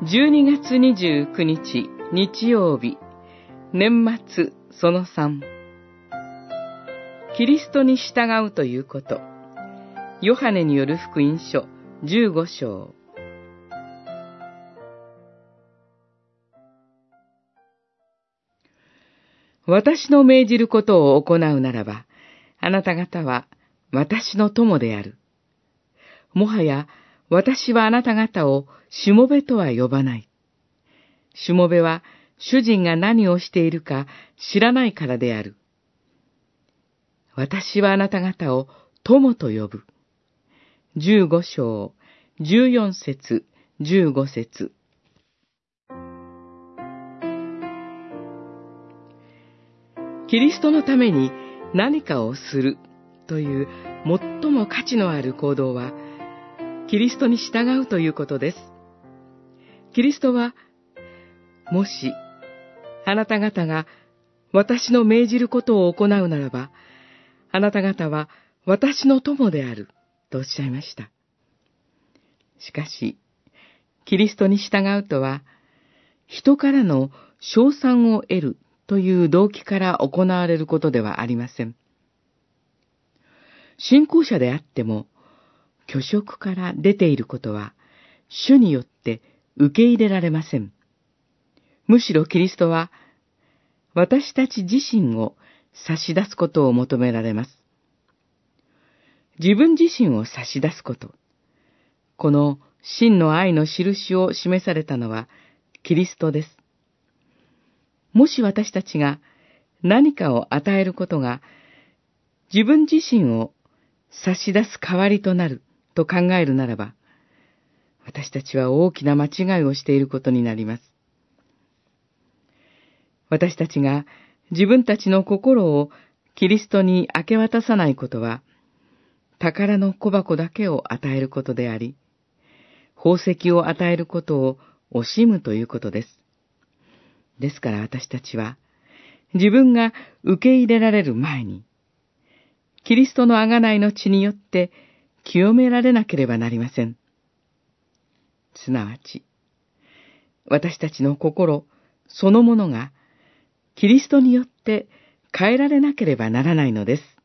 12月29日日曜日。年末その3キリストに従うということ。ヨハネによる福音書15章。私の命じることを行うならば、あなた方は私の友である。もはや私はあなた方をしもべとは呼ばない。しもべは主人が何をしているか知らないからである。私はあなた方を友と呼ぶ。十五章、十四節、十五節。キリストのために何かをするという最も価値のある行動は、キリストに従うということです。キリストは、もし、あなた方が私の命じることを行うならば、あなた方は私の友である、とおっしゃいました。しかし、キリストに従うとは、人からの賞賛を得るという動機から行われることではありません。信仰者であっても、虚職から出ていることは、主によって受け入れられません。むしろキリストは、私たち自身を差し出すことを求められます。自分自身を差し出すこと。この真の愛の印を示されたのはキリストです。もし私たちが何かを与えることが自分自身を差し出す代わりとなると考えるならば、私たちは大きな間違いをしていることになります。私たちが自分たちの心をキリストに明け渡さないことは、宝の小箱だけを与えることであり、宝石を与えることを惜しむということです。ですから私たちは、自分が受け入れられる前に、キリストの贖いの血によって清められなければなりません。すなわち、私たちの心そのものが、キリストによって変えられなければならないのです。